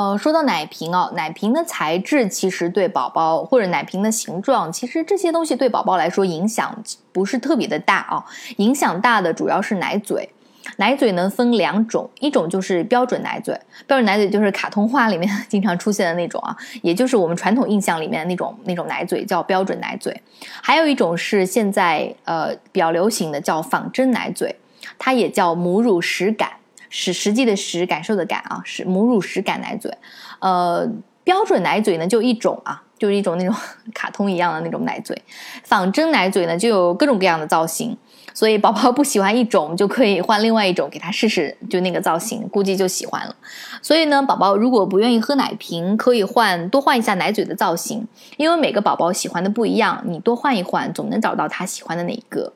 呃，说到奶瓶哦，奶瓶的材质其实对宝宝或者奶瓶的形状，其实这些东西对宝宝来说影响不是特别的大啊。影响大的主要是奶嘴。奶嘴呢分两种，一种就是标准奶嘴，标准奶嘴就是卡通画里面 经常出现的那种啊，也就是我们传统印象里面的那种那种奶嘴叫标准奶嘴。还有一种是现在呃比较流行的叫仿真奶嘴，它也叫母乳实感。实实际的实感受的感啊，是母乳实感奶嘴，呃，标准奶嘴呢就一种啊，就是一种那种 卡通一样的那种奶嘴，仿真奶嘴呢就有各种各样的造型，所以宝宝不喜欢一种就可以换另外一种给他试试，就那个造型估计就喜欢了。所以呢，宝宝如果不愿意喝奶瓶，可以换多换一下奶嘴的造型，因为每个宝宝喜欢的不一样，你多换一换，总能找到他喜欢的那一个。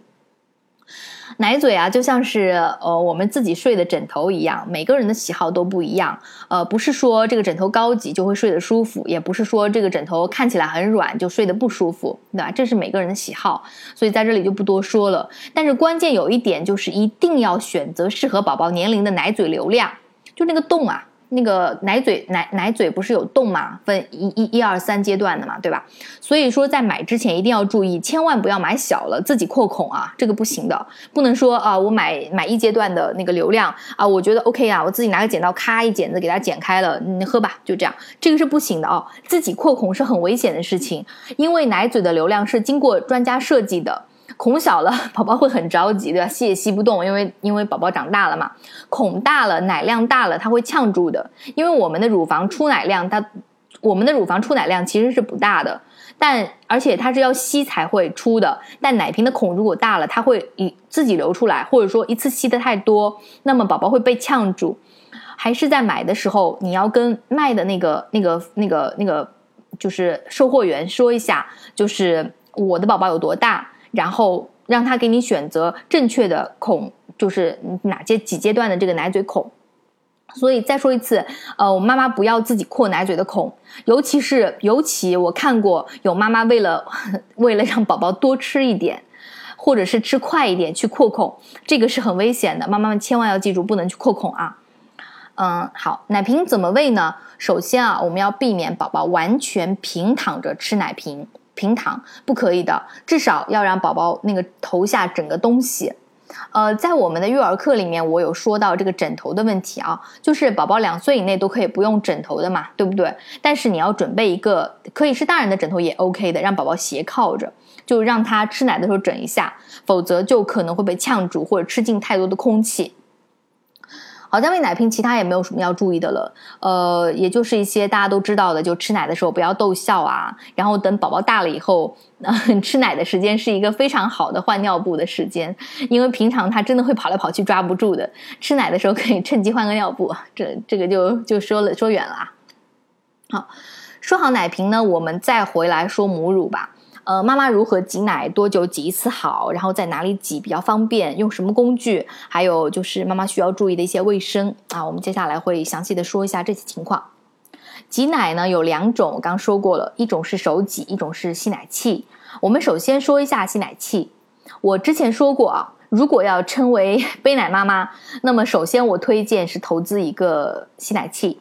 奶嘴啊，就像是呃我们自己睡的枕头一样，每个人的喜好都不一样。呃，不是说这个枕头高级就会睡得舒服，也不是说这个枕头看起来很软就睡得不舒服，对吧？这是每个人的喜好，所以在这里就不多说了。但是关键有一点就是，一定要选择适合宝宝年龄的奶嘴流量，就那个洞啊。那个奶嘴奶奶嘴不是有洞嘛？分一一一二三阶段的嘛，对吧？所以说在买之前一定要注意，千万不要买小了自己扩孔啊，这个不行的。不能说啊，我买买一阶段的那个流量啊，我觉得 OK 啊，我自己拿个剪刀咔一剪子给它剪开了，你喝吧，就这样，这个是不行的啊。自己扩孔是很危险的事情，因为奶嘴的流量是经过专家设计的。孔小了，宝宝会很着急，对吧？吸也吸不动，因为因为宝宝长大了嘛。孔大了，奶量大了，它会呛住的。因为我们的乳房出奶量，它我们的乳房出奶量其实是不大的，但而且它是要吸才会出的。但奶瓶的孔如果大了，它会一自己流出来，或者说一次吸的太多，那么宝宝会被呛住。还是在买的时候，你要跟卖的那个那个那个那个就是售货员说一下，就是我的宝宝有多大。然后让他给你选择正确的孔，就是哪些几阶段的这个奶嘴孔。所以再说一次，呃，我妈妈不要自己扩奶嘴的孔，尤其是尤其我看过有妈妈为了 为了让宝宝多吃一点，或者是吃快一点去扩孔，这个是很危险的。妈妈们千万要记住，不能去扩孔啊。嗯，好，奶瓶怎么喂呢？首先啊，我们要避免宝宝完全平躺着吃奶瓶。平躺不可以的，至少要让宝宝那个头下整个东西。呃，在我们的育儿课里面，我有说到这个枕头的问题啊，就是宝宝两岁以内都可以不用枕头的嘛，对不对？但是你要准备一个可以是大人的枕头也 OK 的，让宝宝斜靠着，就让他吃奶的时候枕一下，否则就可能会被呛住或者吃进太多的空气。好像喂奶瓶，其他也没有什么要注意的了。呃，也就是一些大家都知道的，就吃奶的时候不要逗笑啊。然后等宝宝大了以后，吃奶的时间是一个非常好的换尿布的时间，因为平常他真的会跑来跑去抓不住的。吃奶的时候可以趁机换个尿布。这这个就就说了说远了啊。好，说好奶瓶呢，我们再回来说母乳吧。呃，妈妈如何挤奶，多久挤一次好，然后在哪里挤比较方便，用什么工具，还有就是妈妈需要注意的一些卫生啊，我们接下来会详细的说一下这些情况。挤奶呢有两种，我刚说过了，一种是手挤，一种是吸奶器。我们首先说一下吸奶器。我之前说过啊，如果要称为 背奶妈妈，那么首先我推荐是投资一个吸奶器。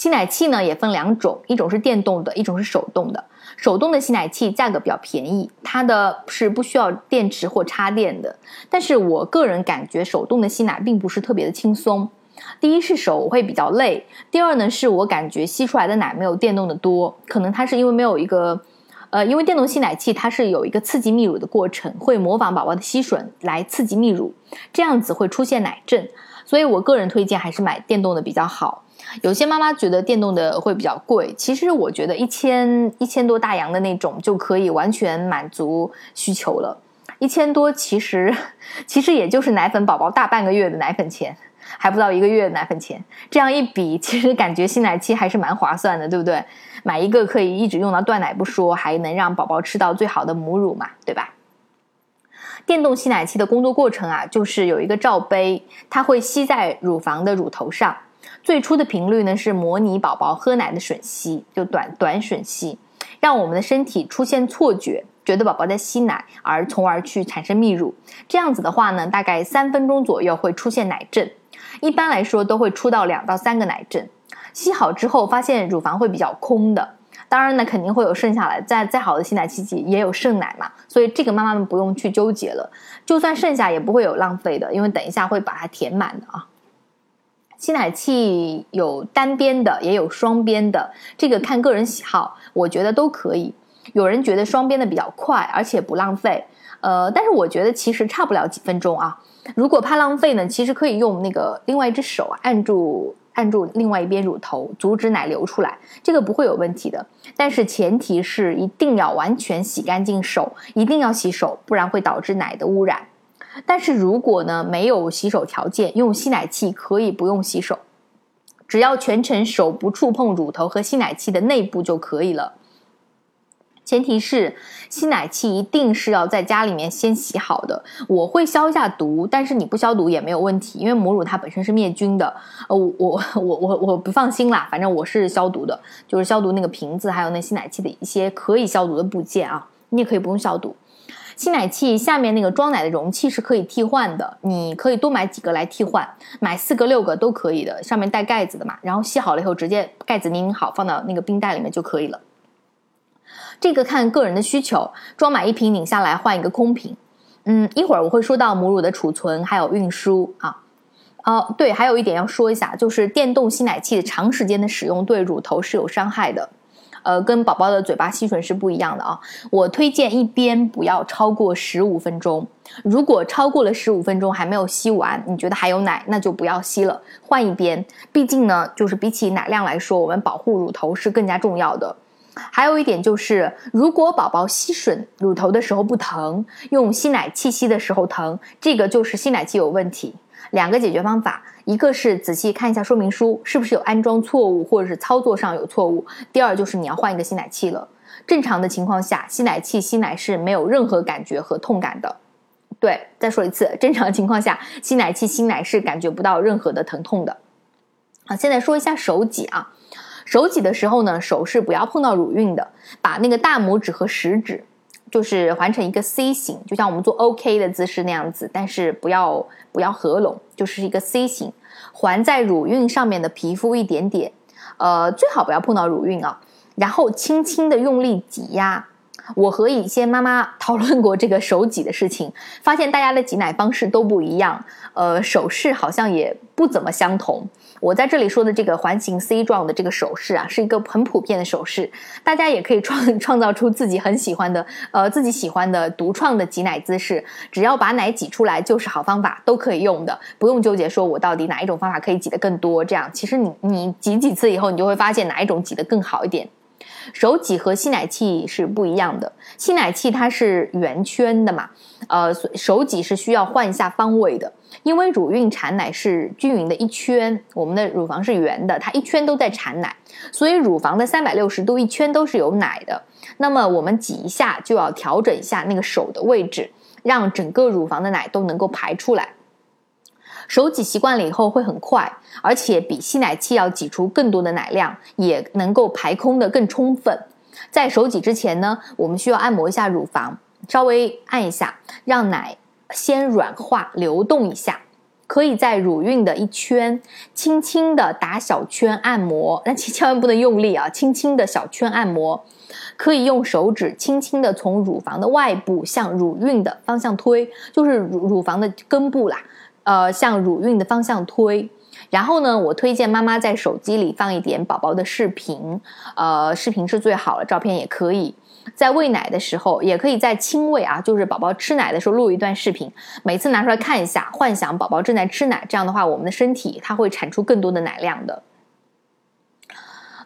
吸奶器呢也分两种，一种是电动的，一种是手动的。手动的吸奶器价格比较便宜，它的是不需要电池或插电的。但是我个人感觉手动的吸奶并不是特别的轻松。第一是手会比较累，第二呢是我感觉吸出来的奶没有电动的多。可能它是因为没有一个，呃，因为电动吸奶器它是有一个刺激泌乳的过程，会模仿宝宝的吸吮来刺激泌乳，这样子会出现奶阵。所以我个人推荐还是买电动的比较好。有些妈妈觉得电动的会比较贵，其实我觉得一千一千多大洋的那种就可以完全满足需求了。一千多其实 其实也就是奶粉宝宝大半个月的奶粉钱，还不到一个月的奶粉钱。这样一比，其实感觉吸奶器还是蛮划算的，对不对？买一个可以一直用到断奶不说，还能让宝宝吃到最好的母乳嘛，对吧？电动吸奶器的工作过程啊，就是有一个罩杯，它会吸在乳房的乳头上。最初的频率呢是模拟宝宝喝奶的吮吸，就短短吮吸，让我们的身体出现错觉，觉得宝宝在吸奶，而从而去产生泌乳。这样子的话呢，大概三分钟左右会出现奶阵，一般来说都会出到两到三个奶阵。吸好之后发现乳房会比较空的，当然呢肯定会有剩下来，再再好的吸奶器也有剩奶嘛，所以这个妈妈们不用去纠结了，就算剩下也不会有浪费的，因为等一下会把它填满的啊。吸奶器有单边的，也有双边的，这个看个人喜好，我觉得都可以。有人觉得双边的比较快，而且不浪费，呃，但是我觉得其实差不了几分钟啊。如果怕浪费呢，其实可以用那个另外一只手，按住按住另外一边乳头，阻止奶流出来，这个不会有问题的。但是前提是一定要完全洗干净手，一定要洗手，不然会导致奶的污染。但是如果呢没有洗手条件，用吸奶器可以不用洗手，只要全程手不触碰乳头和吸奶器的内部就可以了。前提是吸奶器一定是要在家里面先洗好的。我会消一下毒，但是你不消毒也没有问题，因为母乳它本身是灭菌的。呃，我 我我我我不放心啦，反正我是消毒的，就是消毒那个瓶子，还有那吸奶器的一些可以消毒的部件啊，你也可以不用消毒。吸奶器下面那个装奶的容器是可以替换的，你可以多买几个来替换，买四个六个都可以的，上面带盖子的嘛。然后吸好了以后，直接盖子拧好，放到那个冰袋里面就可以了。这个看个人的需求，装满一瓶拧下来换一个空瓶。嗯，一会儿我会说到母乳的储存还有运输啊。哦，对，还有一点要说一下，就是电动吸奶器长时间的使用对乳头是有伤害的。呃，跟宝宝的嘴巴吸吮是不一样的啊。我推荐一边不要超过十五分钟，如果超过了十五分钟还没有吸完，你觉得还有奶，那就不要吸了，换一边。毕竟呢，就是比起奶量来说，我们保护乳头是更加重要的。还有一点就是，如果宝宝吸吮乳头的时候不疼，用吸奶器吸的时候疼，这个就是吸奶器有问题。两个解决方法，一个是仔细看一下说明书，是不是有安装错误或者是操作上有错误；第二就是你要换一个吸奶器了。正常的情况下，吸奶器吸奶是没有任何感觉和痛感的。对，再说一次，正常情况下，吸奶器吸奶是感觉不到任何的疼痛的。好，现在说一下手挤啊，手挤的时候呢，手是不要碰到乳晕的，把那个大拇指和食指。就是环成一个 C 型，就像我们做 OK 的姿势那样子，但是不要不要合拢，就是一个 C 型，环在乳晕上面的皮肤一点点，呃，最好不要碰到乳晕啊，然后轻轻的用力挤压。我和一些妈妈讨论过这个手挤的事情，发现大家的挤奶方式都不一样，呃，手势好像也不怎么相同。我在这里说的这个环形 C 状的这个手势啊，是一个很普遍的手势，大家也可以创创造出自己很喜欢的，呃，自己喜欢的独创的挤奶姿势，只要把奶挤出来就是好方法，都可以用的，不用纠结说我到底哪一种方法可以挤得更多。这样，其实你你挤几次以后，你就会发现哪一种挤得更好一点。手挤和吸奶器是不一样的，吸奶器它是圆圈的嘛，呃，手挤是需要换一下方位的，因为乳晕产奶是均匀的一圈，我们的乳房是圆的，它一圈都在产奶，所以乳房的三百六十度一圈都是有奶的。那么我们挤一下就要调整一下那个手的位置，让整个乳房的奶都能够排出来。手挤习惯了以后会很快，而且比吸奶器要挤出更多的奶量，也能够排空的更充分。在手挤之前呢，我们需要按摩一下乳房，稍微按一下，让奶先软化流动一下。可以在乳晕的一圈轻轻的打小圈按摩，但千万不能用力啊，轻轻的小圈按摩。可以用手指轻轻的从乳房的外部向乳晕的方向推，就是乳乳房的根部啦。呃，向乳晕的方向推，然后呢，我推荐妈妈在手机里放一点宝宝的视频，呃，视频是最好了，照片也可以。在喂奶的时候，也可以在亲喂啊，就是宝宝吃奶的时候录一段视频，每次拿出来看一下，幻想宝宝正在吃奶，这样的话，我们的身体它会产出更多的奶量的。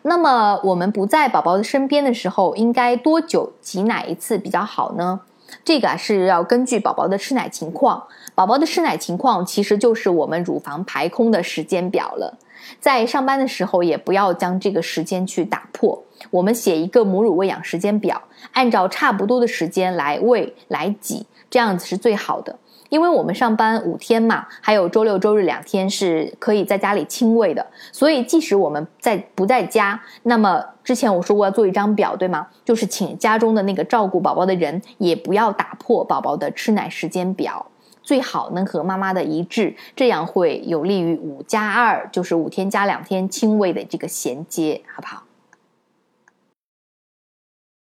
那么，我们不在宝宝的身边的时候，应该多久挤奶一次比较好呢？这个啊是要根据宝宝的吃奶情况，宝宝的吃奶情况其实就是我们乳房排空的时间表了。在上班的时候也不要将这个时间去打破，我们写一个母乳喂养时间表，按照差不多的时间来喂来挤，这样子是最好的。因为我们上班五天嘛，还有周六周日两天是可以在家里亲喂的，所以即使我们在不在家，那么之前我说过要做一张表，对吗？就是请家中的那个照顾宝宝的人也不要打破宝宝的吃奶时间表，最好能和妈妈的一致，这样会有利于五加二，就是五天加两天亲喂的这个衔接，好不好？